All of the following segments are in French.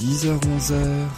10h-11h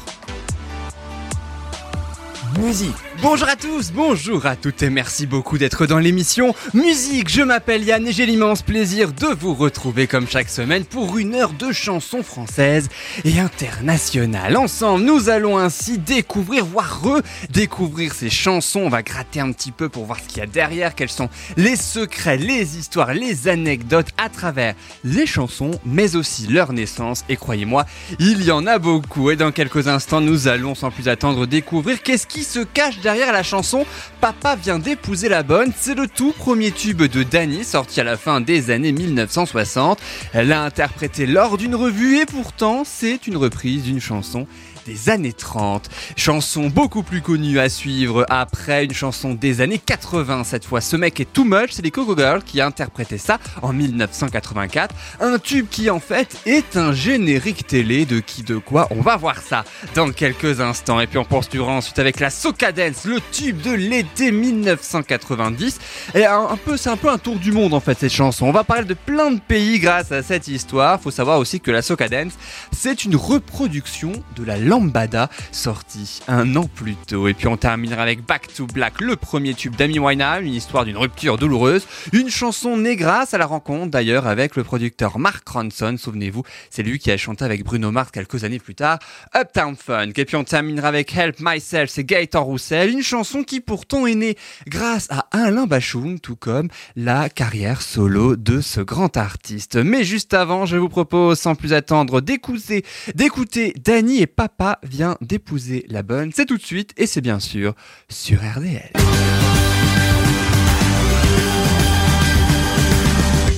Musique Bonjour à tous, bonjour à toutes et merci beaucoup d'être dans l'émission Musique. Je m'appelle Yann et j'ai l'immense plaisir de vous retrouver comme chaque semaine pour une heure de chansons françaises et internationales. Ensemble, nous allons ainsi découvrir, voire redécouvrir ces chansons. On va gratter un petit peu pour voir ce qu'il y a derrière, quels sont les secrets, les histoires, les anecdotes à travers les chansons, mais aussi leur naissance. Et croyez-moi, il y en a beaucoup. Et dans quelques instants, nous allons sans plus attendre découvrir qu'est-ce qui se cache derrière la chanson Papa vient d'épouser la bonne. C'est le tout premier tube de Dany sorti à la fin des années 1960. Elle l'a interprété lors d'une revue et pourtant c'est une reprise d'une chanson des années 30. Chanson beaucoup plus connue à suivre après une chanson des années 80 cette fois. Ce mec est too much, c'est les Coco Girls qui a interprété ça en 1984. Un tube qui en fait est un générique télé de qui de quoi. On va voir ça dans quelques instants. Et puis on poursuivra ensuite avec la Soca Dance, le tube de l'été 1990. Et un, peu, c'est un peu un tour du monde en fait cette chanson. On va parler de plein de pays grâce à cette histoire. Faut savoir aussi que la Soca Dance, c'est une reproduction de la Lambada, sorti un an plus tôt. Et puis on terminera avec Back to Black, le premier tube d'Amy Winehouse, une histoire d'une rupture douloureuse, une chanson née grâce à la rencontre d'ailleurs avec le producteur Mark Ronson, souvenez-vous, c'est lui qui a chanté avec Bruno Mars quelques années plus tard, Uptown Funk. Et puis on terminera avec Help Myself, c'est Gaëtan Roussel, une chanson qui pourtant est née grâce à Alain Bachung, tout comme la carrière solo de ce grand artiste. Mais juste avant, je vous propose sans plus attendre d'écouter, d'écouter Danny et Papa vient d'épouser la bonne. C'est tout de suite et c'est bien sûr sur RDL.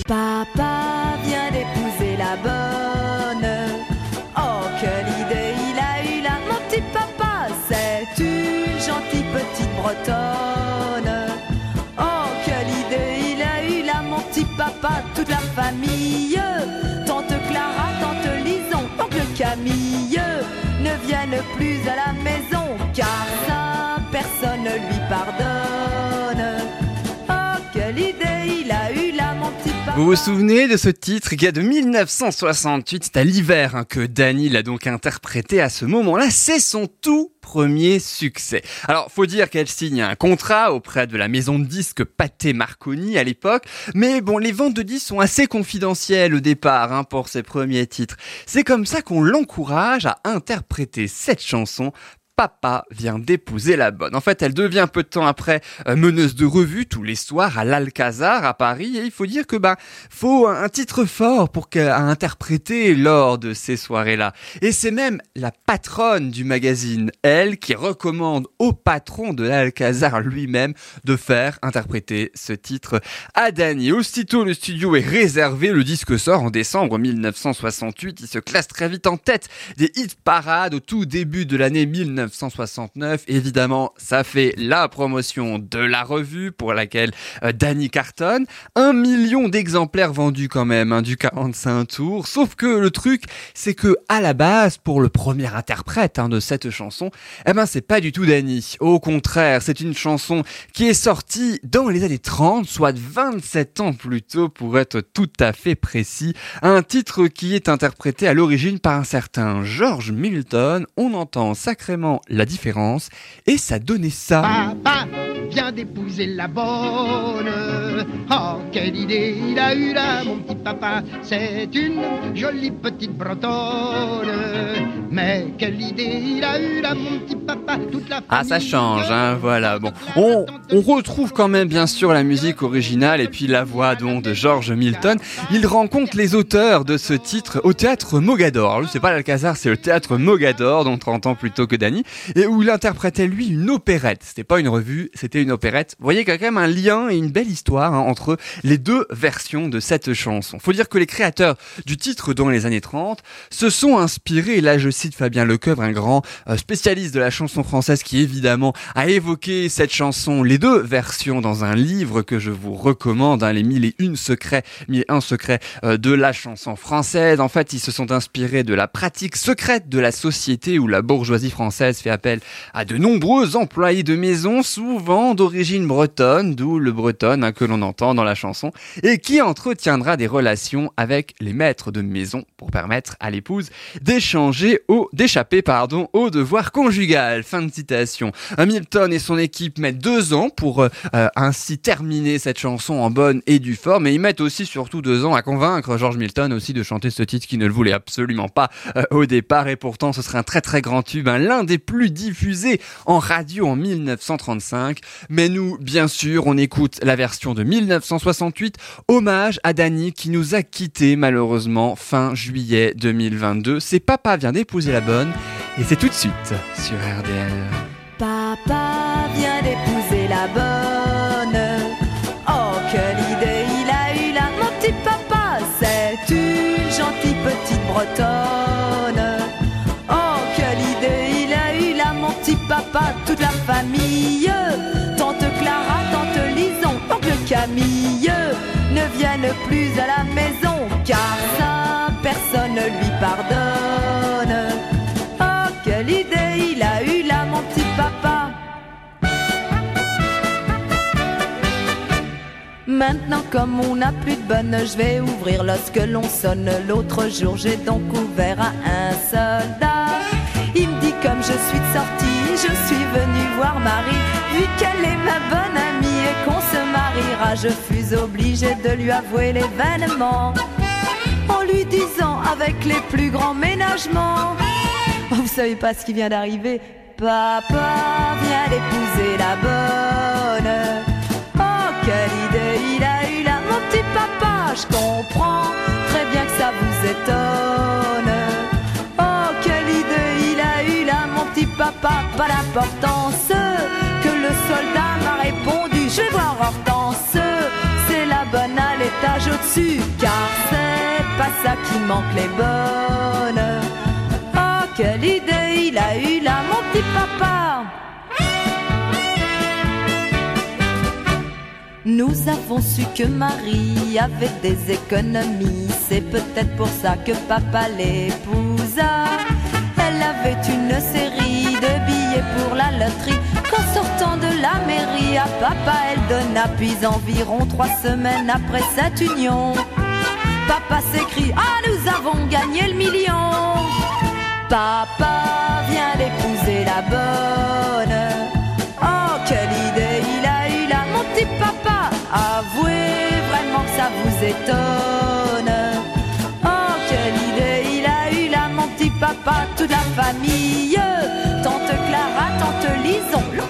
Papa viennent plus à la maison Vous vous souvenez de ce titre qui est de 1968 C'est à l'hiver hein, que Danny l'a donc interprété à ce moment-là. C'est son tout premier succès. Alors, faut dire qu'elle signe un contrat auprès de la maison de disques Pathé Marconi à l'époque, mais bon, les ventes de disques sont assez confidentielles au départ hein, pour ses premiers titres. C'est comme ça qu'on l'encourage à interpréter cette chanson Papa vient d'épouser la bonne. En fait, elle devient peu de temps après euh, meneuse de revue tous les soirs à l'Alcazar à Paris et il faut dire que ben faut un titre fort pour qu'elle interpréter lors de ces soirées-là. Et c'est même la patronne du magazine, elle, qui recommande au patron de l'Alcazar lui-même de faire interpréter ce titre à Dany. Aussitôt, le studio est réservé, le disque sort en décembre 1968, il se classe très vite en tête des hit parades au tout début de l'année 19 1969. Évidemment, ça fait la promotion de la revue pour laquelle euh, Danny cartonne. Un million d'exemplaires vendus quand même hein, du 45 tours. Sauf que le truc, c'est que à la base, pour le premier interprète hein, de cette chanson, eh ben c'est pas du tout Danny. Au contraire, c'est une chanson qui est sortie dans les années 30, soit 27 ans plus tôt pour être tout à fait précis. Un titre qui est interprété à l'origine par un certain George Milton. On entend sacrément la différence et ça donnait ça. Vient d'épouser la bonne. Oh, quelle idée il a eu là, mon petit papa. C'est une jolie petite bretonne. Mais quelle idée il a eu là, mon petit papa. Toute la Ah, ça change, hein, voilà. Bon, on, on retrouve quand même bien sûr la musique originale et puis la voix donc de George Milton. Il rencontre les auteurs de ce titre au théâtre Mogador. C'est pas l'Alcazar, c'est le théâtre Mogador, dont 30 ans plus tôt que Danny et où il interprétait lui une opérette. C'était pas une revue, c'était une opérette. Vous voyez qu'il y a quand même un lien et une belle histoire hein, entre les deux versions de cette chanson. Faut dire que les créateurs du titre dans les années 30 se sont inspirés, et là je cite Fabien Lecoeuvre, un grand euh, spécialiste de la chanson française qui évidemment a évoqué cette chanson, les deux versions dans un livre que je vous recommande, hein, les mille et une secrets, mille un secrets euh, de la chanson française. En fait, ils se sont inspirés de la pratique secrète de la société où la bourgeoisie française fait appel à de nombreux employés de maison, souvent d'origine bretonne, d'où le bretonne hein, que l'on entend dans la chanson, et qui entretiendra des relations avec les maîtres de maison pour permettre à l'épouse d'échanger au, d'échapper, pardon, au devoir conjugal. Fin de citation. Hamilton et son équipe mettent deux ans pour euh, euh, ainsi terminer cette chanson en bonne et due forme, et ils mettent aussi surtout deux ans à convaincre George Milton aussi de chanter ce titre qui ne le voulait absolument pas euh, au départ, et pourtant ce serait un très très grand tube, hein, l'un des plus diffusés en radio en 1935. Mais nous, bien sûr, on écoute la version de 1968, hommage à Danny qui nous a quittés malheureusement fin juillet 2022. C'est Papa vient d'épouser la bonne, et c'est tout de suite sur RDL. Papa vient d'épouser la bonne. Plus à la maison car ça, personne ne lui pardonne. Oh, quelle idée il a eu là, mon petit papa. Maintenant, comme on n'a plus de bonne, je vais ouvrir lorsque l'on sonne. L'autre jour, j'ai donc ouvert à un soldat. Il me dit, comme je suis de sortie, je suis venu voir Marie. Vu qu'elle est ma bonne je fus obligé de lui avouer l'événement. En lui disant avec les plus grands ménagements. Oh, vous savez pas ce qui vient d'arriver. Papa vient d'épouser la bonne. Oh, quelle idée il a eu là, mon petit papa. Je comprends très bien que ça vous étonne. Oh, quelle idée il a eu là, mon petit papa. Pas d'importance que le soldat m'a répondu. Je vais voir Hortense, bonne à l'étage au-dessus. Car c'est pas ça qui manque les bonnes. Oh, quelle idée il a eu là, mon petit papa. Nous avons su que Marie avait des économies. C'est peut-être pour ça que papa l'épousa. La mairie à papa, elle donna. Puis environ trois semaines après cette union, papa s'écrie Ah, nous avons gagné le million. Papa vient d'épouser la bonne. Oh, quelle idée il a eu là, mon petit papa. Avouez vraiment que ça vous étonne. Oh, quelle idée il a eu là, mon petit papa. Toute la famille,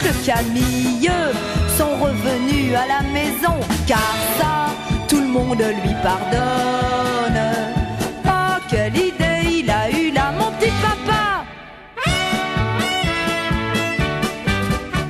L'oncle Camille sont revenus à la maison. Car ça, tout le monde lui pardonne.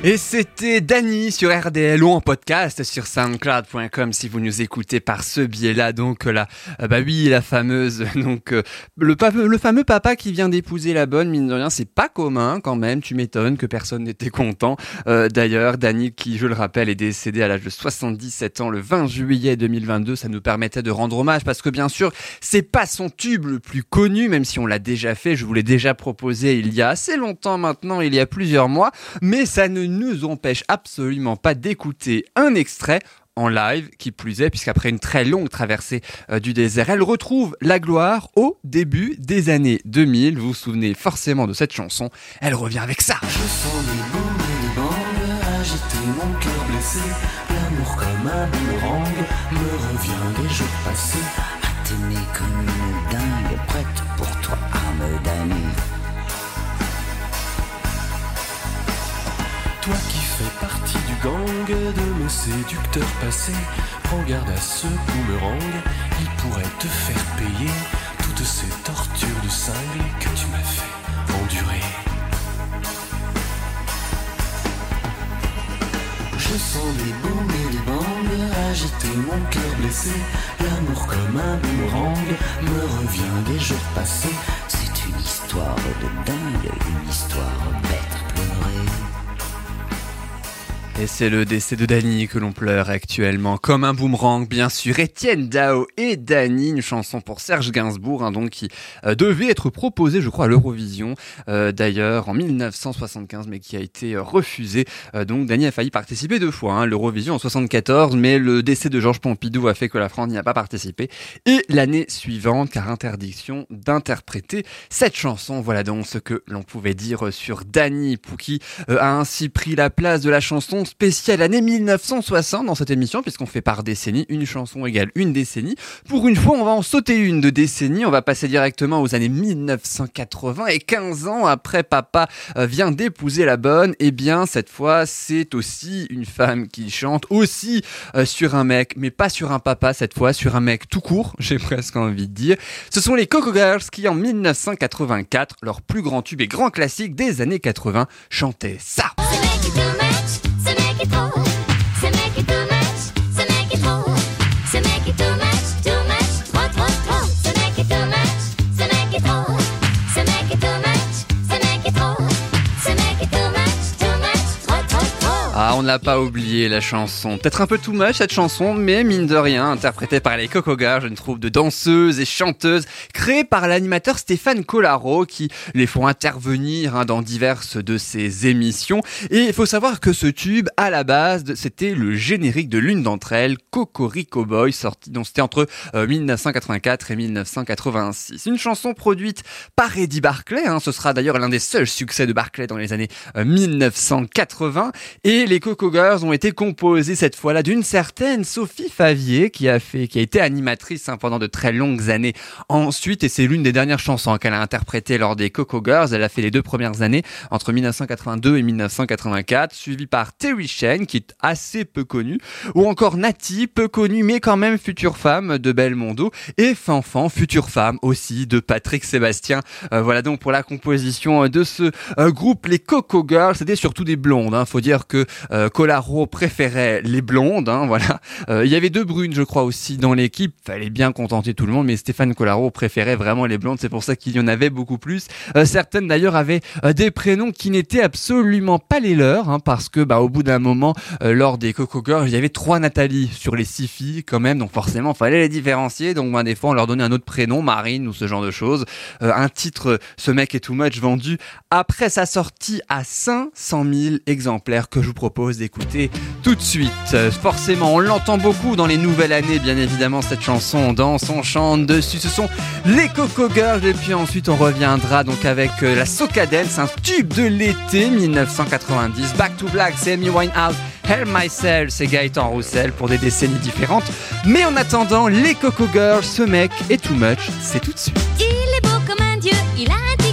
Et c'était Dany sur RDL ou en podcast sur soundcloud.com si vous nous écoutez par ce biais-là. Donc là, euh, bah oui, la fameuse, donc euh, le, fameux papa qui vient d'épouser la bonne, mine de rien, c'est pas commun quand même. Tu m'étonnes que personne n'était content. Euh, D'ailleurs, Dany, qui je le rappelle, est décédé à l'âge de 77 ans le 20 juillet 2022. Ça nous permettait de rendre hommage parce que bien sûr, c'est pas son tube le plus connu, même si on l'a déjà fait. Je vous l'ai déjà proposé il y a assez longtemps maintenant, il y a plusieurs mois, mais ça ne nous empêche absolument pas d'écouter un extrait en live, qui plus est, puisqu'après une très longue traversée euh, du désert, elle retrouve la gloire au début des années 2000. Vous vous souvenez forcément de cette chanson. Elle revient avec ça. Je sens les bombes et les bangs agiter mon cœur blessé. L'amour comme un boomerang me revient des jours passés. T'aimer comme une dingue, prête pour toi à me Toi qui fais partie du gang de mes séducteurs passés, prends garde à ce boomerang, il pourrait te faire payer toutes ces tortures de cinglé que tu m'as fait endurer. Je sens les bombes et les bangs agiter mon cœur blessé. L'amour comme un boomerang me revient des jours passés. Et c'est le décès de Dany que l'on pleure actuellement, comme un boomerang, bien sûr. Étienne Dao et Dany, une chanson pour Serge Gainsbourg, hein, donc qui euh, devait être proposée, je crois, à l'Eurovision, euh, d'ailleurs en 1975, mais qui a été euh, refusée. Euh, donc Dany a failli participer deux fois, hein, l'Eurovision en 74, mais le décès de Georges Pompidou a fait que la France n'y a pas participé. Et l'année suivante, car interdiction d'interpréter cette chanson. Voilà donc ce que l'on pouvait dire sur Dany Pouki a ainsi pris la place de la chanson spéciale année 1960 dans cette émission, puisqu'on fait par décennie, une chanson égale une décennie. Pour une fois, on va en sauter une de décennie, on va passer directement aux années 1980, et 15 ans après Papa euh, vient d'épouser la bonne, et bien cette fois, c'est aussi une femme qui chante, aussi euh, sur un mec, mais pas sur un papa cette fois, sur un mec tout court, j'ai presque envie de dire. Ce sont les Coco Girls qui, en 1984, leur plus grand tube et grand classique des années 80, chantaient ça. C'est Ah, on ne l'a pas oublié la chanson. Peut-être un peu too much cette chanson, mais mine de rien, interprétée par les Coco Girls, une troupe de danseuses et chanteuses créée par l'animateur Stéphane Collaro qui les font intervenir hein, dans diverses de ses émissions. Et il faut savoir que ce tube, à la base, c'était le générique de l'une d'entre elles, Cocorico Boy, sorti donc c'était entre euh, 1984 et 1986. Une chanson produite par Eddie Barclay, hein, ce sera d'ailleurs l'un des seuls succès de Barclay dans les années euh, 1980. Et les Coco Girls ont été composées cette fois-là d'une certaine Sophie Favier qui a fait, qui a été animatrice hein, pendant de très longues années ensuite. Et c'est l'une des dernières chansons qu'elle a interprétées lors des Coco Girls. Elle a fait les deux premières années entre 1982 et 1984, suivie par Terry Shane qui est assez peu connue, ou encore Nati, peu connue mais quand même future femme de Belmondo, et Fanfan, future femme aussi de Patrick Sébastien. Euh, voilà donc pour la composition euh, de ce euh, groupe, les Coco Girls. C'était surtout des blondes. Hein. Faut dire que euh, Colaro préférait les blondes. Hein, voilà. Euh, il y avait deux brunes, je crois aussi dans l'équipe. Fallait bien contenter tout le monde, mais Stéphane Colaro préférait vraiment les blondes. C'est pour ça qu'il y en avait beaucoup plus. Euh, certaines d'ailleurs avaient euh, des prénoms qui n'étaient absolument pas les leurs, hein, parce que bah au bout d'un moment, lors des Coco Girls, il y avait trois Nathalie sur les six filles quand même, donc forcément fallait les différencier. Donc ben, des fois on leur donnait un autre prénom, Marine ou ce genre de choses. Euh, un titre, ce mec est too much vendu après sa sortie à 500 000 exemplaires que je vous propose d'écouter tout de suite. Euh, forcément, on l'entend beaucoup dans les nouvelles années, bien évidemment, cette chanson. On danse, on chante dessus. Ce sont les Coco Girls. Et puis ensuite, on reviendra donc avec euh, la Soca Dance, un tube de l'été 1990. Back to Black, c'est Amy Winehouse. Help Myself, c'est Gaëtan Roussel pour des décennies différentes. Mais en attendant, les Coco Girls, ce mec est too much. C'est tout de suite. Il est beau comme un dieu, il a un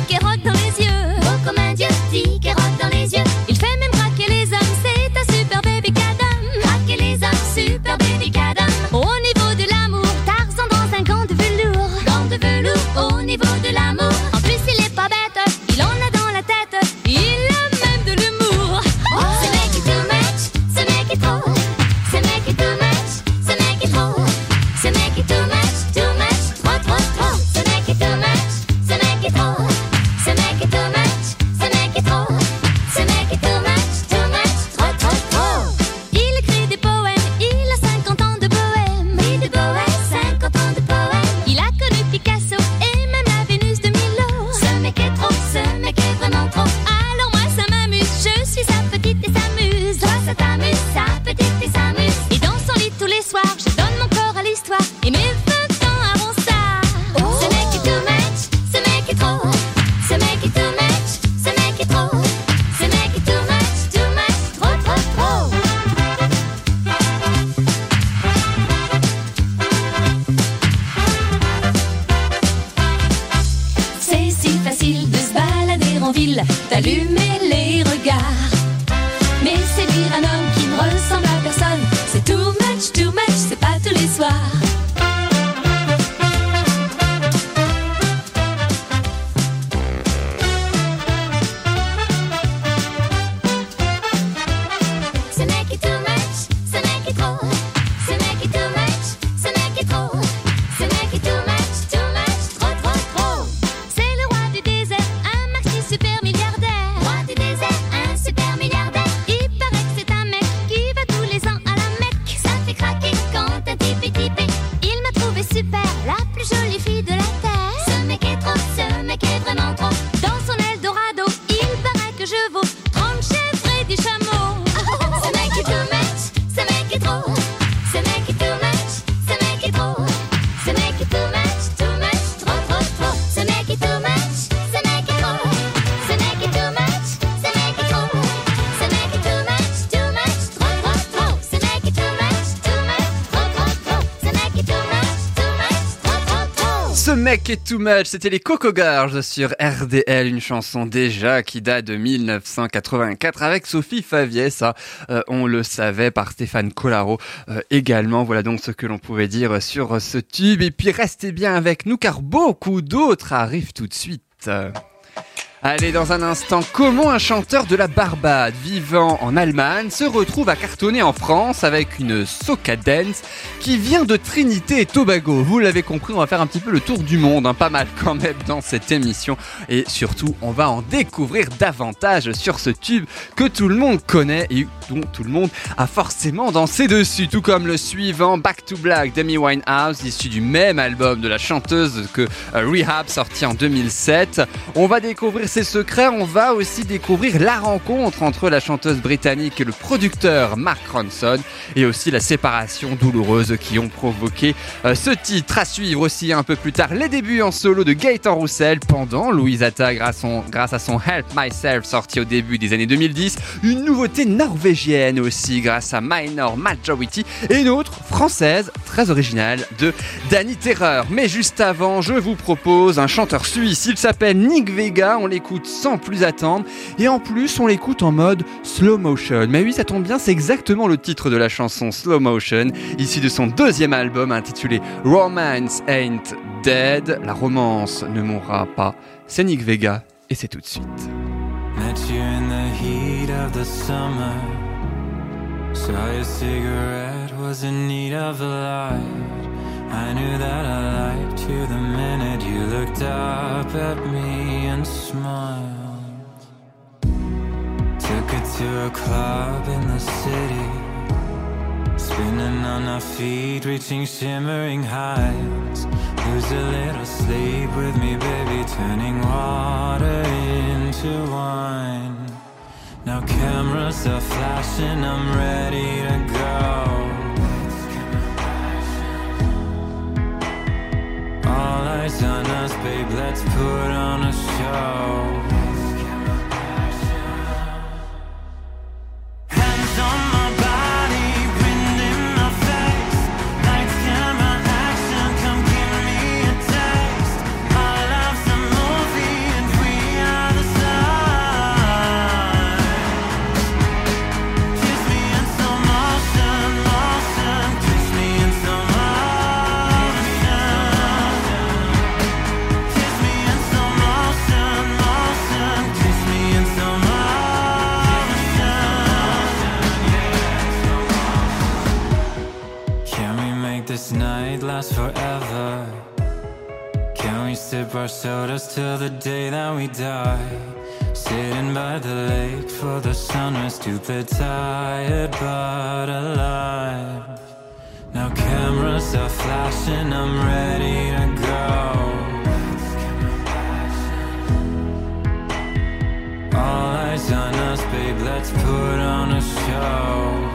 Too much, c'était les Coco Girls sur RDL, une chanson déjà qui date de 1984 avec Sophie Favier, ça euh, on le savait par Stéphane Collaro euh, également. Voilà donc ce que l'on pouvait dire sur ce tube. Et puis restez bien avec nous car beaucoup d'autres arrivent tout de suite. Allez, dans un instant, comment un chanteur de la Barbade vivant en Allemagne se retrouve à cartonner en France avec une soca dance qui vient de Trinité et Tobago? Vous l'avez compris, on va faire un petit peu le tour du monde, hein, pas mal quand même dans cette émission. Et surtout, on va en découvrir davantage sur ce tube que tout le monde connaît et dont tout le monde a forcément dansé dessus. Tout comme le suivant, Back to Black d'Amy Winehouse, issu du même album de la chanteuse que euh, Rehab, sorti en 2007. On va découvrir ses secrets, on va aussi découvrir la rencontre entre la chanteuse britannique et le producteur Mark Ronson, et aussi la séparation douloureuse qui ont provoqué euh, ce titre. À suivre aussi un peu plus tard les débuts en solo de Gaëtan Roussel pendant Louisata grâce, son- grâce à son Help Myself sorti au début des années 2010. Une nouveauté norvégienne aussi grâce à Minor Majority et une autre française très originale de Danny Terreur. Mais juste avant, je vous propose un chanteur suisse. Il s'appelle Nick Vega. On l'écoute sans plus attendre. Et en plus, on l'écoute en mode slow motion. Mais oui, ça tombe bien, c'est exactement le titre de la chanson Slow Motion, issu de son deuxième album intitulé Romance Ain't Dead. La romance ne mourra pas. C'est Nick Vega et c'est tout de suite. I knew that I liked you the minute you looked up at me and smiled. Took it to a club in the city. Spinning on our feet, reaching shimmering heights. Lose a little sleep with me, baby, turning water into wine. Now cameras are flashing, I'm ready to go. All eyes on us, babe, let's put on a show. Till the day that we die? Sitting by the lake for the sunrise, stupid, tired but alive. Now cameras are flashing, I'm ready to go. All eyes on us, babe, let's put on a show.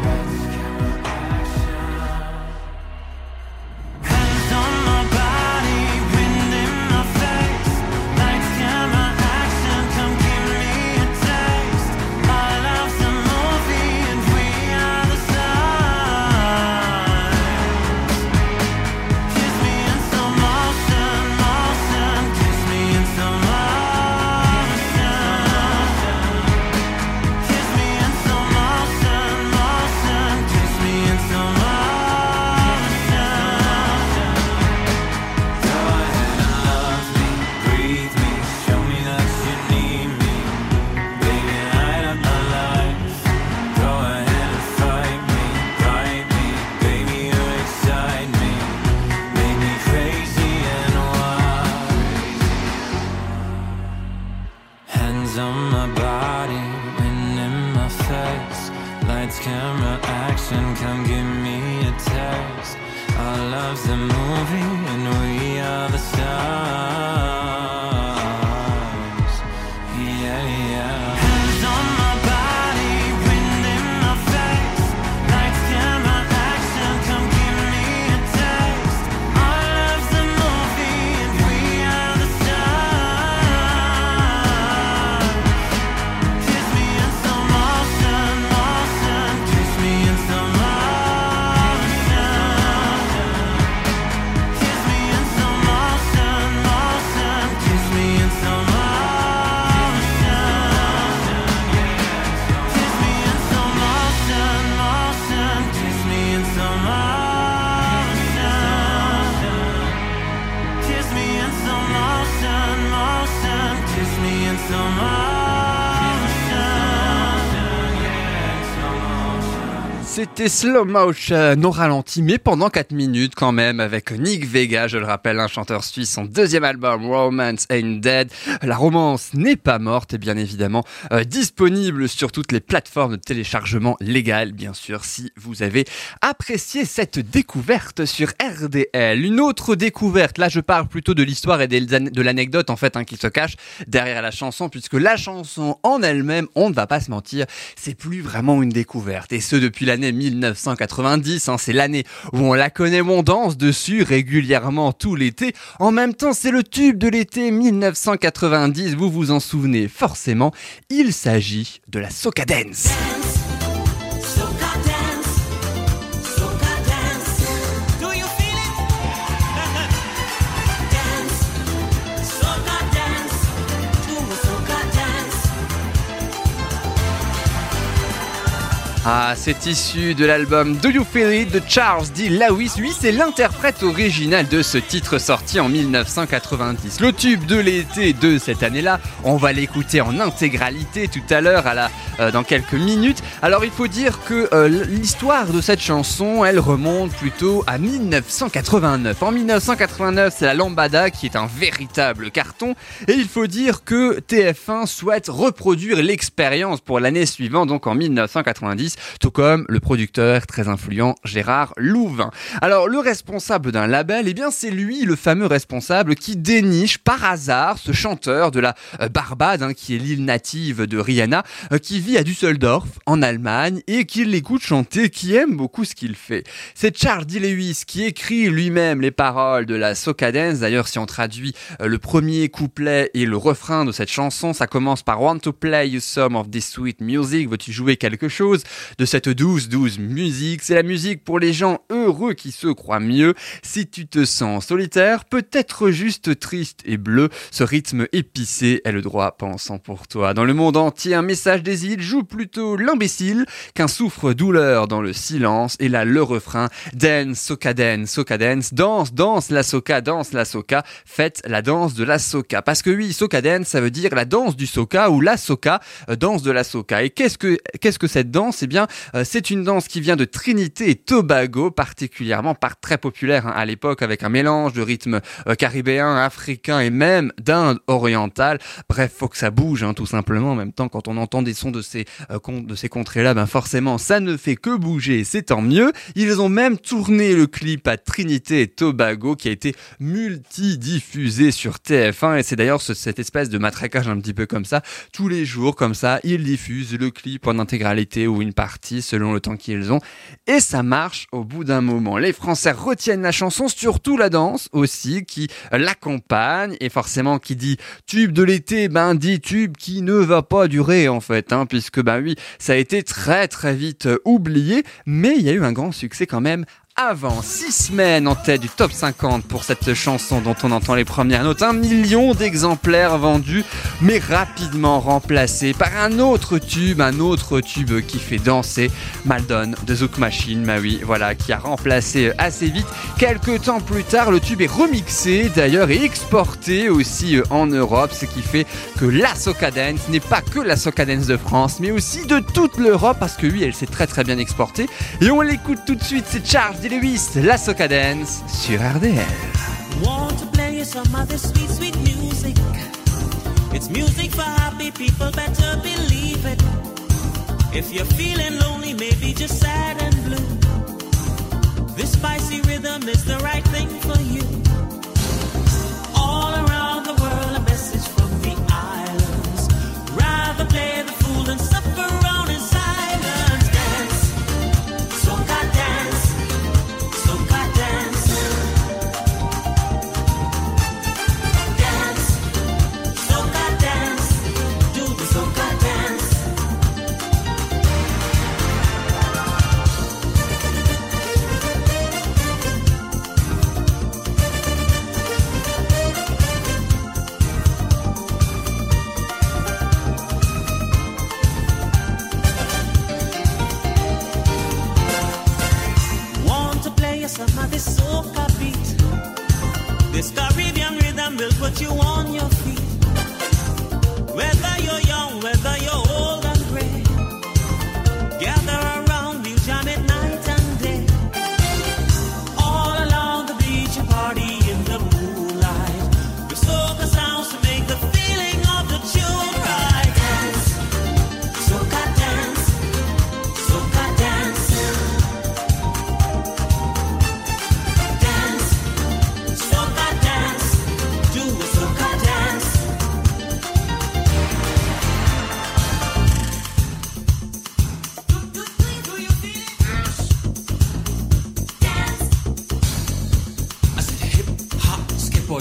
C'était Slow Motion, non ralenti, mais pendant 4 minutes quand même, avec Nick Vega, je le rappelle, un chanteur suisse, son deuxième album, Romance Ain't Dead. La romance n'est pas morte, et bien évidemment euh, disponible sur toutes les plateformes de téléchargement légales, bien sûr, si vous avez apprécié cette découverte sur RDL. Une autre découverte, là je parle plutôt de l'histoire et de l'anecdote en fait hein, qui se cache derrière la chanson, puisque la chanson en elle-même, on ne va pas se mentir, c'est plus vraiment une découverte. Et ce depuis l'année 1990, hein, c'est l'année où on la connaît, on danse dessus régulièrement tout l'été. En même temps, c'est le tube de l'été 1990, vous vous en souvenez forcément. Il s'agit de la Soca Dance. Ah, c'est issu de l'album Do You Feel It de Charles D. Lewis. Lui, c'est l'interprète original de ce titre sorti en 1990. Le tube de l'été de cette année-là, on va l'écouter en intégralité tout à l'heure, euh, dans quelques minutes. Alors, il faut dire que euh, l'histoire de cette chanson, elle remonte plutôt à 1989. En 1989, c'est la Lambada qui est un véritable carton. Et il faut dire que TF1 souhaite reproduire l'expérience pour l'année suivante, donc en 1990, tout comme le producteur très influent Gérard Louvain. Alors le responsable d'un label, eh bien c'est lui le fameux responsable qui déniche par hasard ce chanteur de la euh, Barbade, hein, qui est l'île native de Rihanna, euh, qui vit à Düsseldorf en Allemagne et qui l'écoute chanter, qui aime beaucoup ce qu'il fait. C'est Charles D. Lewis qui écrit lui-même les paroles de la Soca Dance. D'ailleurs, si on traduit euh, le premier couplet et le refrain de cette chanson, ça commence par Want to play you some of this sweet music? Veux-tu jouer quelque chose? De cette douce, douce musique? C'est la musique pour les gens heureux qui se croient mieux. Si tu te sens solitaire, peut-être juste triste et bleu, ce rythme épicé est le droit pensant pour toi. Dans le monde entier, un message des îles joue plutôt l'imbécile qu'un souffre-douleur dans le silence. Et là, le refrain, dance, soca dance, soca dance, danse, danse la soca, danse la soca, faites la danse de la soca. Parce que oui, soca dance, ça veut dire la danse du soca ou la soca, euh, danse de la soca. Et qu'est-ce que, qu'est-ce que cette danse? Bien, euh, c'est une danse qui vient de Trinité et Tobago, particulièrement par très populaire hein, à l'époque, avec un mélange de rythmes euh, caribéens, africains et même d'Inde orientale. Bref, faut que ça bouge, hein, tout simplement. En même temps, quand on entend des sons de ces, euh, de ces contrées-là, ben forcément, ça ne fait que bouger, c'est tant mieux. Ils ont même tourné le clip à Trinité et Tobago, qui a été multi-diffusé sur TF1, et c'est d'ailleurs ce- cette espèce de matraquage un petit peu comme ça. Tous les jours, comme ça, ils diffusent le clip en intégralité ou une partie selon le temps qu'ils ont. Et ça marche au bout d'un moment. Les Français retiennent la chanson, surtout la danse aussi, qui l'accompagne. Et forcément, qui dit tube de l'été, ben dit tube qui ne va pas durer en fait. Hein, puisque ben oui, ça a été très très vite oublié. Mais il y a eu un grand succès quand même avant. Six semaines en tête du top 50 pour cette chanson dont on entend les premières notes. Un million d'exemplaires vendus, mais rapidement remplacé par un autre tube, un autre tube qui fait danser Maldon de Zouk Machine, bah oui, voilà, qui a remplacé assez vite. Quelques temps plus tard, le tube est remixé d'ailleurs et exporté aussi euh, en Europe, ce qui fait que la Soca Dance n'est pas que la Soca Dance de France, mais aussi de toute l'Europe parce que oui, elle s'est très très bien exportée. Et on l'écoute tout de suite, c'est Charles D. Lewis, la Soca Dance sur RDL. Want to play you some of this sweet, sweet music. It's music for happy people, better believe it. If you're feeling lonely, maybe just sad and blue, this spicy rhythm is the right thing for you.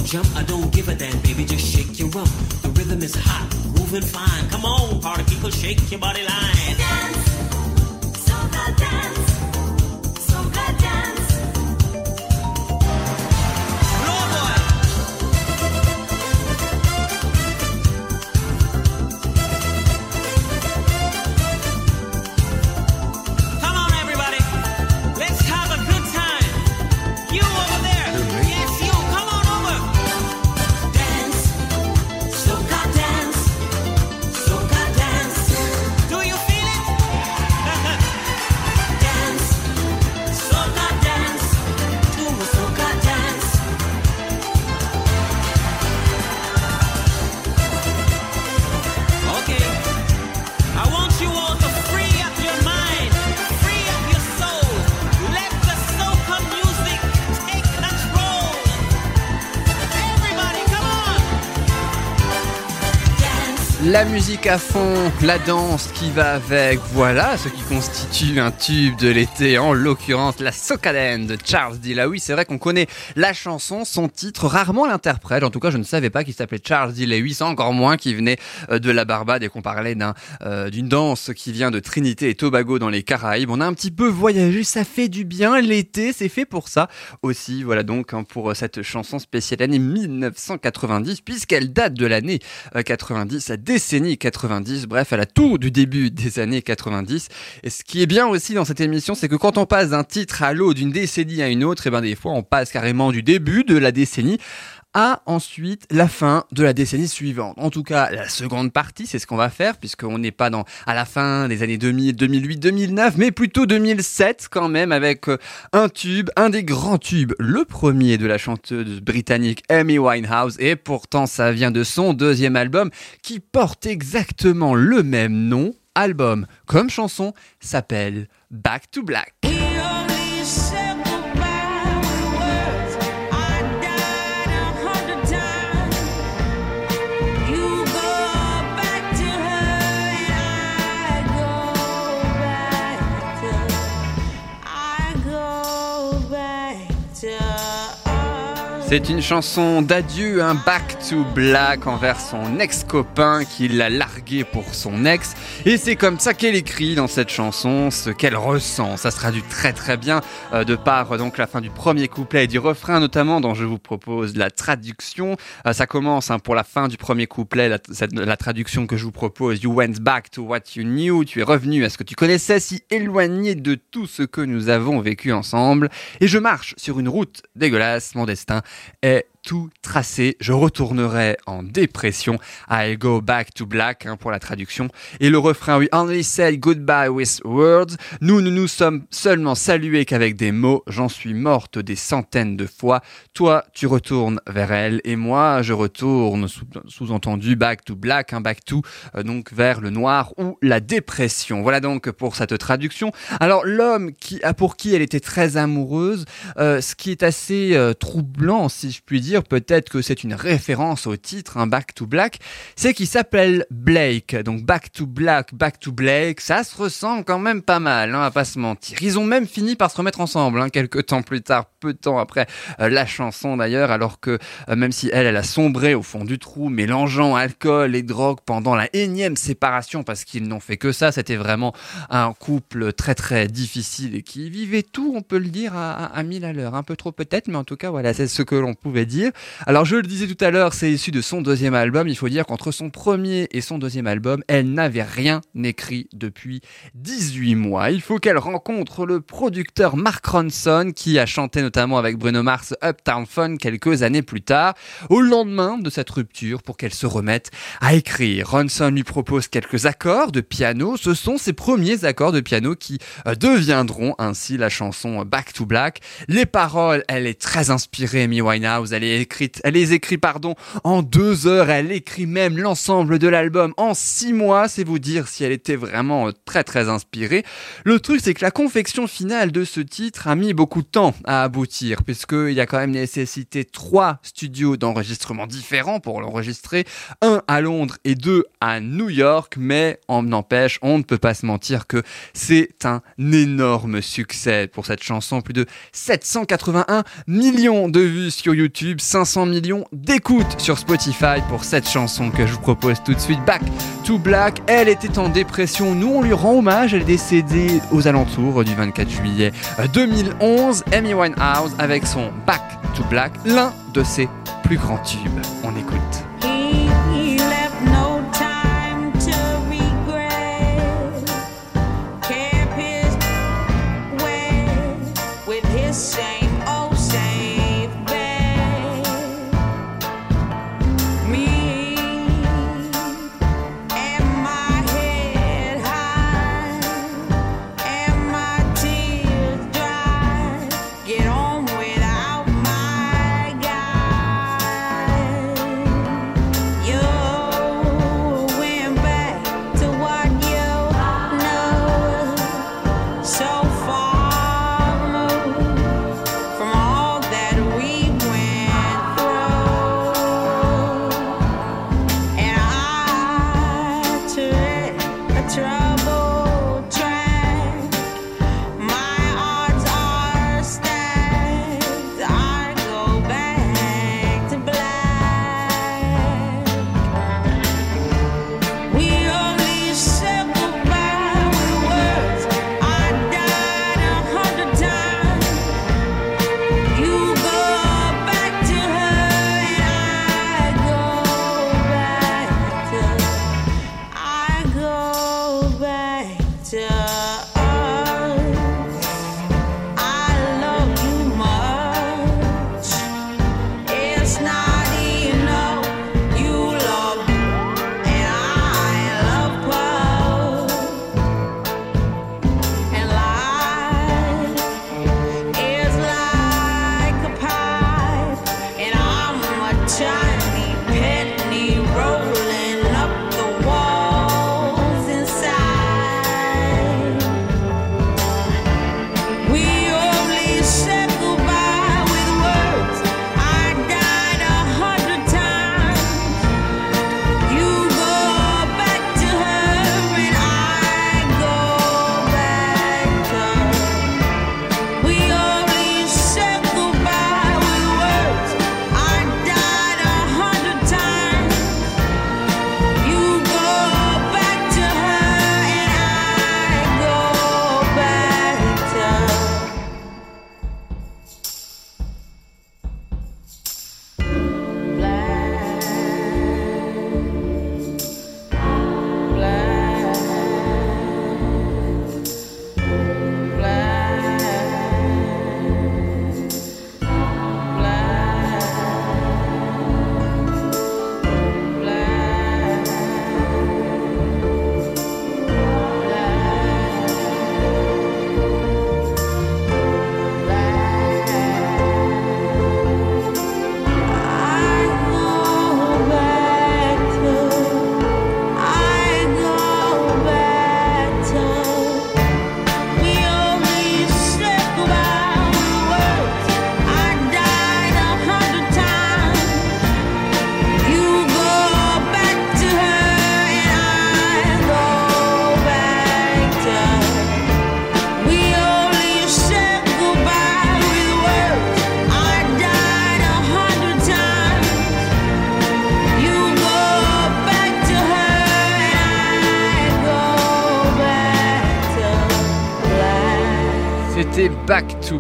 Jump, I don't give a damn, baby, just shake your rump. The rhythm is hot, moving fine. Come on, party people, shake your body line. La danse qui va avec, voilà ce qui constitue un tube de l'été, en l'occurrence la Socaden de Charles D. Lewis. C'est vrai qu'on connaît la chanson, son titre, rarement l'interprète. En tout cas, je ne savais pas qu'il s'appelait Charles D. Lewis, encore moins qu'il venait euh, de la Barbade et qu'on parlait euh, d'une danse qui vient de Trinité et Tobago dans les Caraïbes. On a un petit peu voyagé, ça fait du bien. L'été, c'est fait pour ça aussi. Voilà donc hein, pour euh, cette chanson spéciale année 1990, puisqu'elle date de l'année euh, 90, la décennie 90, bref, à la tour du début des années 90. Et ce qui est bien aussi dans cette émission, c'est que quand on passe d'un titre à l'autre, d'une décennie à une autre, et ben des fois on passe carrément du début de la décennie à ensuite la fin de la décennie suivante. En tout cas, la seconde partie, c'est ce qu'on va faire, puisqu'on n'est pas dans, à la fin des années 2000, 2008, 2009, mais plutôt 2007 quand même, avec euh, un tube, un des grands tubes, le premier de la chanteuse britannique Amy Winehouse, et pourtant ça vient de son deuxième album, qui porte exactement le même nom, album comme chanson, s'appelle Back to Black. C'est une chanson d'adieu, un back to black envers son ex-copain qui l'a largué pour son ex. Et c'est comme ça qu'elle écrit dans cette chanson ce qu'elle ressent. Ça se traduit très très bien euh, de par euh, donc la fin du premier couplet et du refrain notamment dont je vous propose la traduction. Euh, ça commence hein, pour la fin du premier couplet, la, la traduction que je vous propose. You went back to what you knew. Tu es revenu à ce que tu connaissais, si éloigné de tout ce que nous avons vécu ensemble. Et je marche sur une route dégueulasse. Mon destin Uh, tout tracé. Je retournerai en dépression. I go back to black hein, pour la traduction. Et le refrain, we only said goodbye with words. Nous ne nous sommes seulement salués qu'avec des mots. J'en suis morte des centaines de fois. Toi, tu retournes vers elle et moi, je retourne sous- sous-entendu back to black, un back to euh, donc vers le noir ou la dépression. Voilà donc pour cette traduction. Alors l'homme qui pour qui elle était très amoureuse, euh, ce qui est assez euh, troublant si je puis dire, peut-être que c'est une référence au titre, un Back to Black, c'est qu'il s'appelle Blake. Donc Back to Black, Back to Blake, ça se ressemble quand même pas mal, hein, à pas se mentir. Ils ont même fini par se remettre ensemble, hein, quelques temps plus tard, peu de temps après euh, la chanson d'ailleurs, alors que euh, même si elle, elle a sombré au fond du trou, mélangeant alcool et drogue pendant la énième séparation, parce qu'ils n'ont fait que ça, c'était vraiment un couple très très difficile et qui vivait tout, on peut le dire, à, à, à mille à l'heure. Un peu trop peut-être, mais en tout cas, voilà, c'est ce que l'on pouvait dire. Alors, je le disais tout à l'heure, c'est issu de son deuxième album. Il faut dire qu'entre son premier et son deuxième album, elle n'avait rien écrit depuis 18 mois. Il faut qu'elle rencontre le producteur Mark Ronson, qui a chanté notamment avec Bruno Mars Uptown Fun quelques années plus tard, au lendemain de cette rupture, pour qu'elle se remette à écrire. Ronson lui propose quelques accords de piano. Ce sont ses premiers accords de piano qui euh, deviendront ainsi la chanson Back to Black. Les paroles, elle est très inspirée, Amy Winehouse. Elle elle les écrit, pardon, en deux heures. Elle écrit même l'ensemble de l'album en six mois. C'est vous dire si elle était vraiment euh, très très inspirée. Le truc, c'est que la confection finale de ce titre a mis beaucoup de temps à aboutir, puisqu'il y a quand même nécessité trois studios d'enregistrement différents pour l'enregistrer, un à Londres et deux à New York, mais on n'empêche, on ne peut pas se mentir que c'est un énorme succès pour cette chanson, plus de 781 millions de vues sur YouTube tube, 500 millions d'écoutes sur Spotify pour cette chanson que je vous propose tout de suite. Back to Black, elle était en dépression, nous on lui rend hommage, elle est décédée aux alentours du 24 juillet 2011. Amy Winehouse avec son Back to Black, l'un de ses plus grands tubes. On écoute.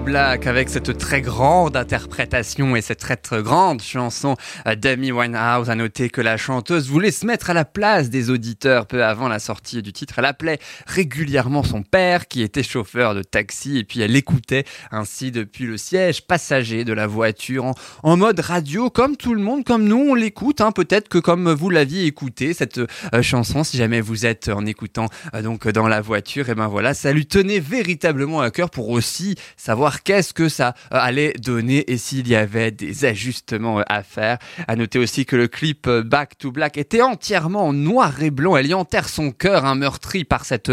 Black avec cette très grande interprétation et cette très, très grande chanson euh, d'Amy Winehouse. À noter que la chanteuse voulait se mettre à la place des auditeurs peu avant la sortie du titre. Elle appelait régulièrement son père qui était chauffeur de taxi et puis elle écoutait ainsi depuis le siège passager de la voiture en, mode radio comme tout le monde, comme nous on l'écoute. hein. Peut-être que comme vous l'aviez écouté cette euh, chanson, si jamais vous êtes en écoutant euh, donc dans la voiture, et ben voilà, ça lui tenait véritablement à cœur pour aussi savoir qu'est-ce que ça euh, allait donner et s'il y avait des ajustements euh, à faire. À noter aussi que le clip euh, Back to Black était entièrement en noir et blanc. Elle y enterre son cœur, un meurtri par cette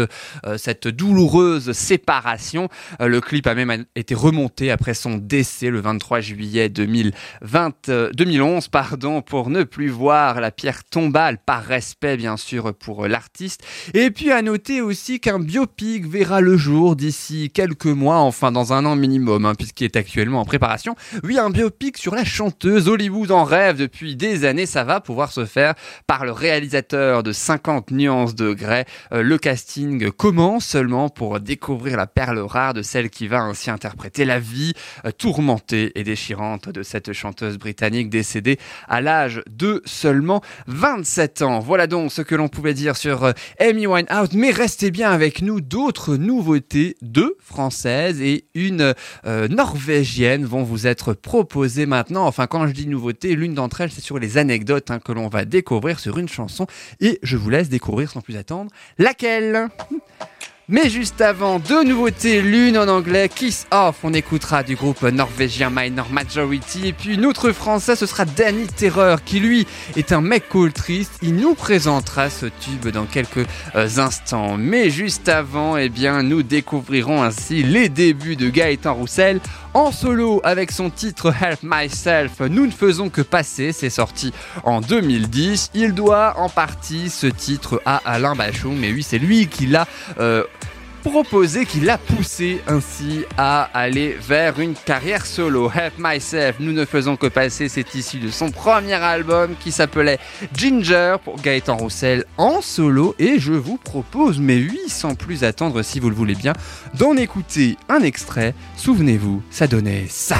cette douloureuse séparation. Le clip a même été remonté après son décès le 23 juillet 2020, euh, 2011, pardon, pour ne plus voir la pierre tombale, par respect bien sûr pour l'artiste. Et puis à noter aussi qu'un biopic verra le jour d'ici quelques mois en enfin dans un an minimum, hein, puisqu'il est actuellement en préparation. Oui, un biopic sur la chanteuse Hollywood en rêve depuis des années, ça va pouvoir se faire par le réalisateur de 50 nuances de grès. Euh, le casting commence seulement pour découvrir la perle rare de celle qui va ainsi interpréter la vie euh, tourmentée et déchirante de cette chanteuse britannique décédée à l'âge de seulement 27 ans. Voilà donc ce que l'on pouvait dire sur euh, Amy Winehouse, mais restez bien avec nous, d'autres nouveautés, deux françaises et une euh, norvégienne vont vous être proposées maintenant. Enfin, quand je dis nouveauté, l'une d'entre elles, c'est sur les anecdotes hein, que l'on va découvrir sur une chanson et je vous laisse découvrir sans plus attendre laquelle? Mais juste avant, deux nouveautés, l'une en anglais, Kiss Off, on écoutera du groupe norvégien Minor Majority, et puis une autre français, ce sera Danny Terreur, qui lui est un mec cool triste, il nous présentera ce tube dans quelques euh, instants. Mais juste avant, eh bien, nous découvrirons ainsi les débuts de Gaëtan Roussel en solo avec son titre Help Myself. Nous ne faisons que passer, c'est sorti en 2010. Il doit en partie ce titre à Alain Bachung, mais oui, c'est lui qui l'a euh, proposé, qui l'a poussé ainsi à aller vers une carrière solo. Help Myself, nous ne faisons que passer, c'est issu de son premier album qui s'appelait Ginger pour Gaëtan Roussel en solo et je vous propose, mais oui, sans plus attendre si vous le voulez bien, d'en écouter un extrait. Souvenez-vous, ça donnait ça.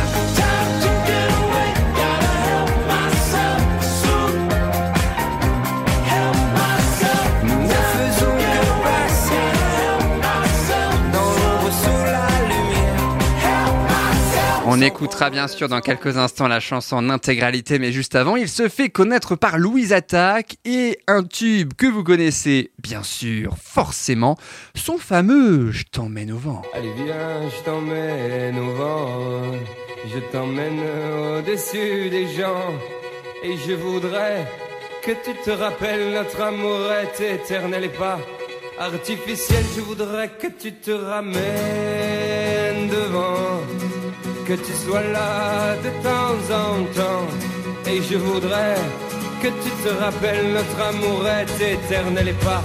Écoutera bien sûr dans quelques instants la chanson en intégralité, mais juste avant, il se fait connaître par Louise Attaque et un tube que vous connaissez bien sûr, forcément, son fameux Je t'emmène au vent. Allez viens, je t'emmène au vent, je t'emmène au-dessus des gens, et je voudrais que tu te rappelles notre amour est éternel et pas artificiel. Je voudrais que tu te ramènes devant, que tu sois là de temps en temps, et je voudrais que tu te rappelles notre amour est éternel et pas.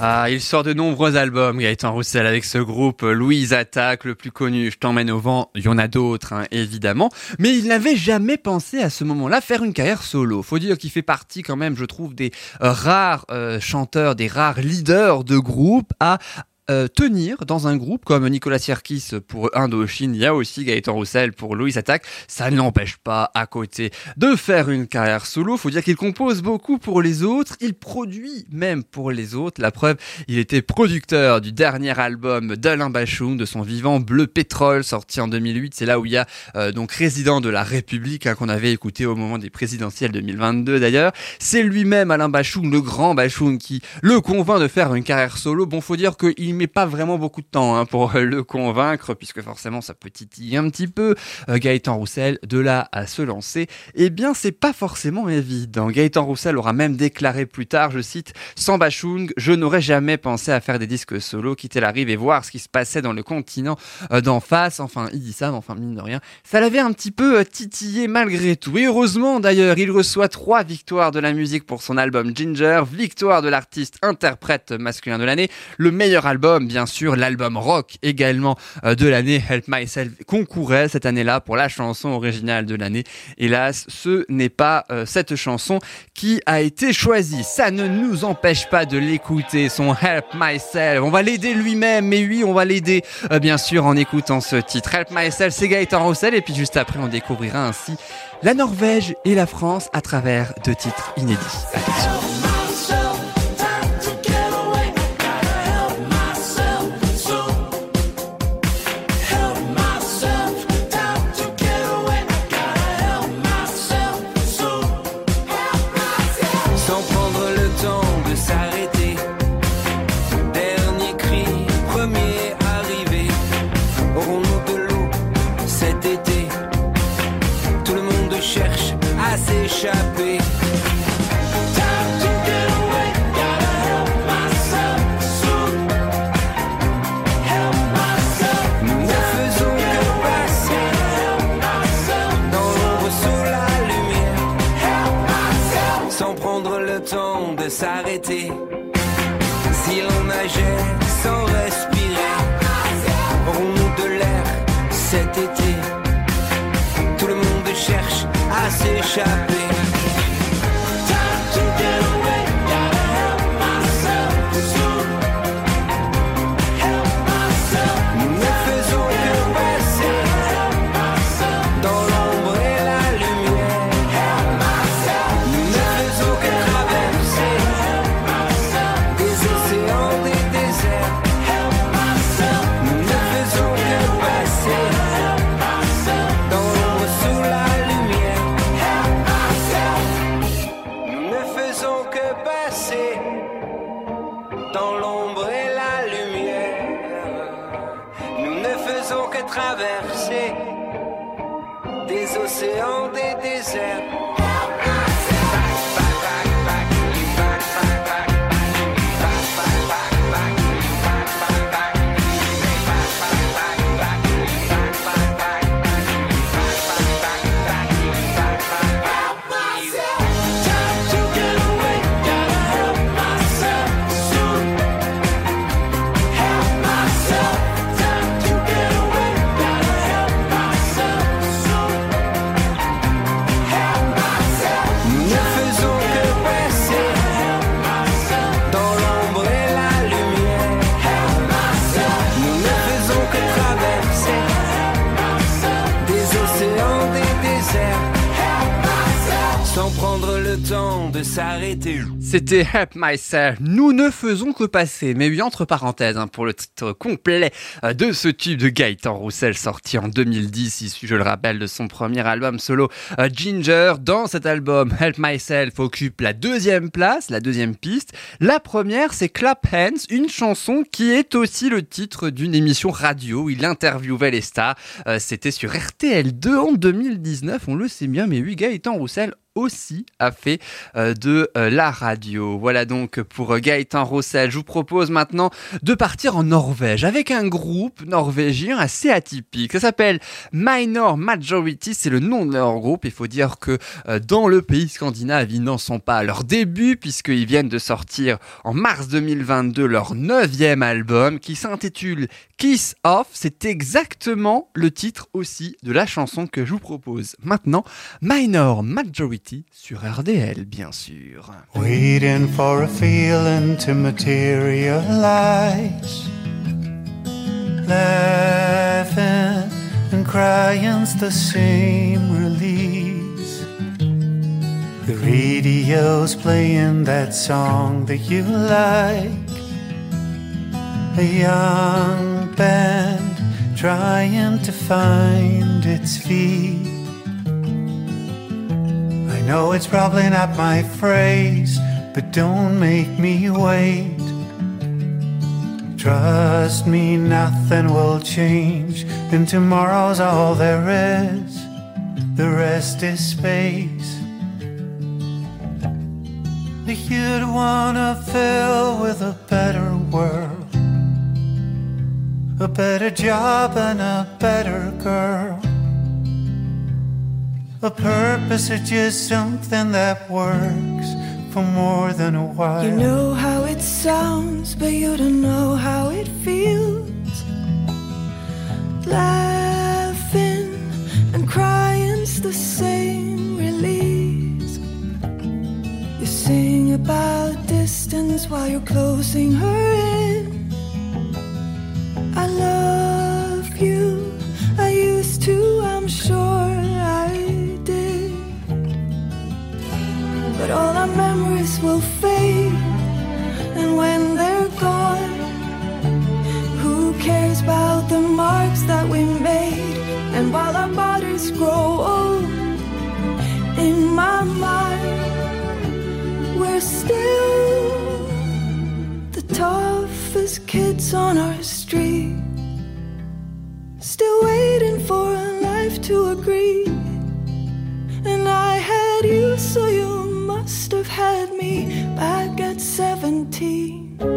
Ah, il sort de nombreux albums, Gaëtan Roussel, avec ce groupe Louise Attaque, le plus connu, Je t'emmène au vent, il y en a d'autres, hein, évidemment, mais il n'avait jamais pensé à ce moment-là faire une carrière solo. Faut dire qu'il fait partie quand même, je trouve, des euh, rares euh, chanteurs, des rares leaders de groupe à euh, tenir dans un groupe comme Nicolas Sierkis pour Indochine, il y a aussi Gaëtan Roussel pour Louis Attaque. Ça ne l'empêche pas à côté de faire une carrière solo. Faut dire qu'il compose beaucoup pour les autres, il produit même pour les autres. La preuve, il était producteur du dernier album d'Alain Bachung, de son vivant Bleu Pétrole, sorti en 2008. C'est là où il y a euh, donc Résident de la République hein, qu'on avait écouté au moment des présidentielles 2022 d'ailleurs. C'est lui-même Alain Bachung, le grand Bachung, qui le convainc de faire une carrière solo. Bon, faut dire qu'il met pas vraiment beaucoup de temps hein, pour euh, le convaincre, puisque forcément ça peut titiller un petit peu. Euh, Gaëtan Roussel, de là à se lancer, eh bien c'est pas forcément évident. Gaëtan Roussel aura même déclaré plus tard, je cite, sans Bachung, je n'aurais jamais pensé à faire des disques solo, quitter la rive et voir ce qui se passait dans le continent euh, d'en face. Enfin, il dit ça, mais enfin mine de rien, ça l'avait un petit peu titillé malgré tout. Et heureusement d'ailleurs, il reçoit trois victoires de la musique pour son album Ginger, victoire de l'artiste interprète masculin de l'année, le meilleur album bien sûr, l'album rock également euh, de l'année, Help Myself, concourait cette année-là pour la chanson originale de l'année. Hélas, ce n'est pas euh, cette chanson qui a été choisie. Ça ne nous empêche pas de l'écouter, son Help Myself. On va l'aider lui-même, mais oui, on va l'aider euh, bien sûr en écoutant ce titre. Help Myself, c'est Gaëtan Roussel, et puis juste après, on découvrira ainsi la Norvège et la France à travers deux titres inédits. Attention. S'arrêter. S'arrêter. C'était Help Myself. Nous ne faisons que passer. Mais oui, entre parenthèses, hein, pour le titre complet euh, de ce tube de Gaëtan Roussel sorti en 2010, issu, je le rappelle, de son premier album solo euh, Ginger. Dans cet album, Help Myself occupe la deuxième place, la deuxième piste. La première, c'est Clap Hands, une chanson qui est aussi le titre d'une émission radio où il interviewait les stars. Euh, C'était sur RTL2 en 2019, on le sait bien, mais oui, Gaëtan Roussel aussi a fait euh, de euh, la radio. Voilà donc pour euh, Gaëtan Roussel. Je vous propose maintenant de partir en Norvège avec un groupe norvégien assez atypique. Ça s'appelle Minor Majority, c'est le nom de leur groupe. Il faut dire que dans le pays scandinave, ils n'en sont pas à leur début puisqu'ils viennent de sortir en mars 2022 leur neuvième album qui s'intitule Kiss Off. C'est exactement le titre aussi de la chanson que je vous propose maintenant. Minor Majority sur RDL, bien sûr. Waiting for a feeling to materialize. Laughing and crying's the same release. The radio's playing that song that you like. A young band trying to find its feet. Know it's probably not my phrase, but don't make me wait. Trust me, nothing will change, and tomorrow's all there is. The rest is space. You'd wanna fill with a better world, a better job, and a better girl. A purpose or just something that works for more than a while. You know how it sounds, but you don't know how it feels. Laughing and crying's the same release. You sing about distance while you're closing her in. I love you, I used to, I'm sure But all our memories will fade, and when they're gone, who cares about the marks that we made? And while our bodies grow old, in my mind, we're still the toughest kids on our street. Still waiting for a life to agree. And I had you, so you must have had me back at 17.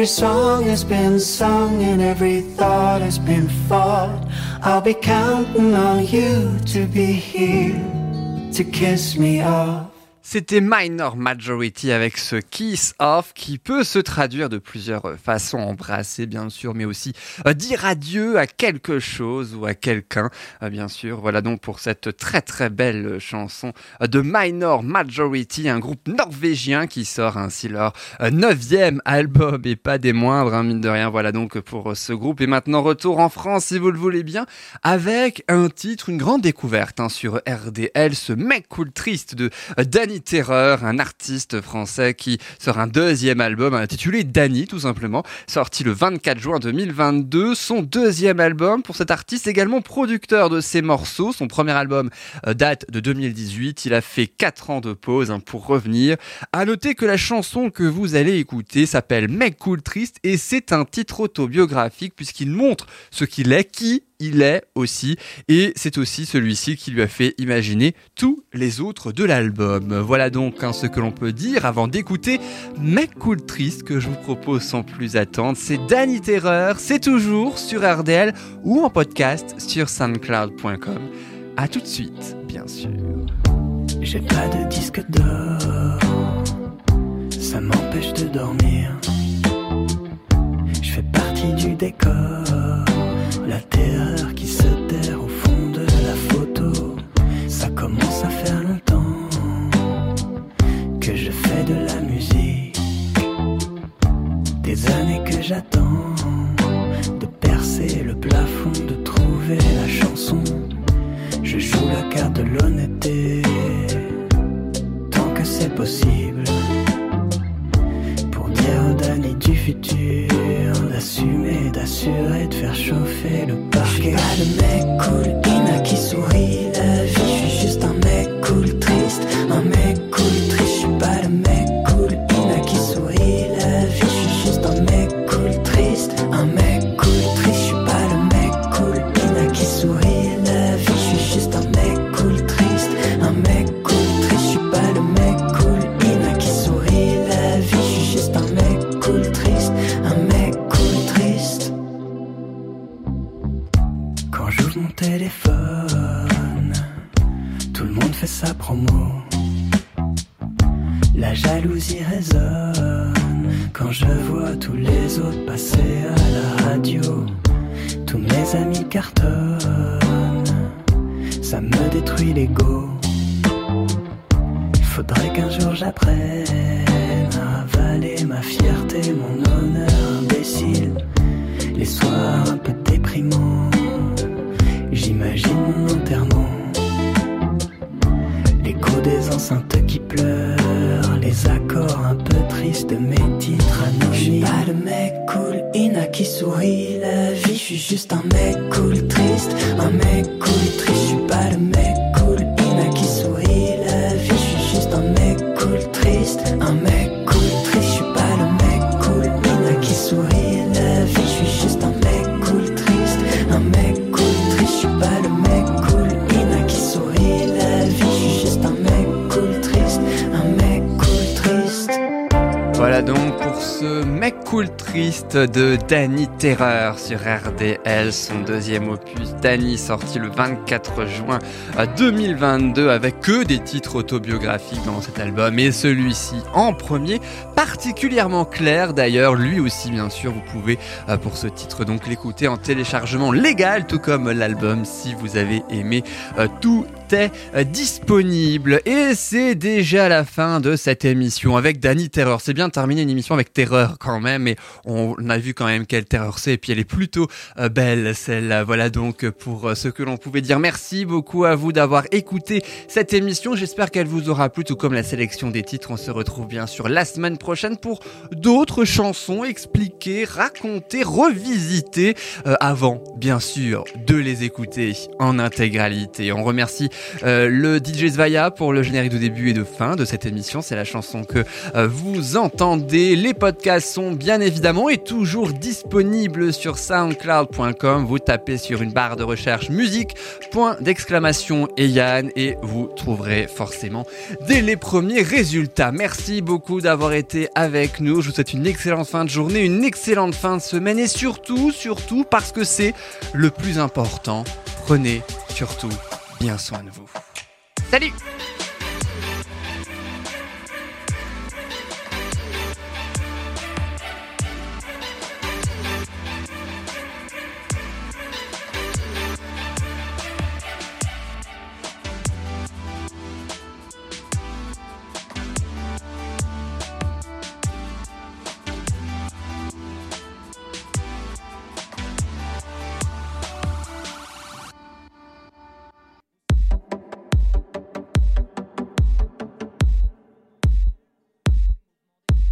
Every song has been sung and every thought has been fought, I'll be counting on you to be here to kiss me off. C'était Minor Majority avec ce Kiss Off qui peut se traduire de plusieurs façons, embrasser bien sûr, mais aussi euh, dire adieu à quelque chose ou à quelqu'un, euh, bien sûr. Voilà donc pour cette très très belle chanson euh, de Minor Majority, un groupe norvégien qui sort ainsi leur neuvième album et pas des moindres, hein, mine de rien. Voilà donc pour ce groupe. Et maintenant retour en France, si vous le voulez bien, avec un titre, une grande découverte hein, sur RDL, ce mec cool triste de euh, Terreur, un artiste français qui sort un deuxième album intitulé Danny tout simplement, sorti le 24 juin 2022. Son deuxième album pour cet artiste également producteur de ses morceaux. Son premier album euh, date de 2018. Il a fait 4 ans de pause hein, pour revenir. À noter que la chanson que vous allez écouter s'appelle Mec cool triste et c'est un titre autobiographique puisqu'il montre ce qu'il est, qui il est aussi. Et c'est aussi celui-ci qui lui a fait imaginer tous les autres de l'album. Voilà donc hein, ce que l'on peut dire avant d'écouter Mec Cool Triste que je vous propose sans plus attendre. C'est Danny Terreur, c'est toujours sur RDL ou en podcast sur soundcloud.com. A tout de suite, bien sûr. J'ai pas de disque d'or, ça m'empêche de dormir. Je fais partie du décor, la terreur qui se terre au fond de la photo. Ça commence à faire longtemps que je fais de la musique. Des années que j'attends de percer le plafond, de trouver la chanson. Je joue la carte de l'honnêteté tant que c'est possible. Damnés du futur d'assumer, d'assurer, de faire chauffer le parquet. Pas le mec cool, Ina qui sourit la vie. Je suis juste un mec cool, triste, un mec cool, triste. Je suis pas le mec Terreur sur RDL, son deuxième opus. Danny sorti le 24 juin euh, 2022 avec que des titres autobiographiques dans cet album et celui-ci en premier, particulièrement clair d'ailleurs, lui aussi bien sûr, vous pouvez euh, pour ce titre donc l'écouter en téléchargement légal tout comme l'album si vous avez aimé euh, tout euh, disponible. Et c'est déjà la fin de cette émission avec Danny Terreur. C'est bien de terminer une émission avec terreur quand même, mais on a vu quand même quelle terreur c'est, et puis elle est plutôt euh, belle celle-là. Voilà donc pour euh, ce que l'on pouvait dire. Merci beaucoup à vous d'avoir écouté cette émission. J'espère qu'elle vous aura plu, tout comme la sélection des titres. On se retrouve bien sûr la semaine prochaine pour d'autres chansons expliquées, racontées, revisitées, euh, avant bien sûr de les écouter en intégralité. On remercie euh, le DJ Svaya pour le générique de début et de fin de cette émission. C'est la chanson que euh, vous entendez. Les podcasts sont bien évidemment et toujours disponibles sur soundcloud.com. Vous tapez sur une barre de recherche musique, point d'exclamation et Yann et vous trouverez forcément dès les premiers résultats. Merci beaucoup d'avoir été avec nous. Je vous souhaite une excellente fin de journée, une excellente fin de semaine et surtout, surtout parce que c'est le plus important, prenez surtout bien soin de vous. Salut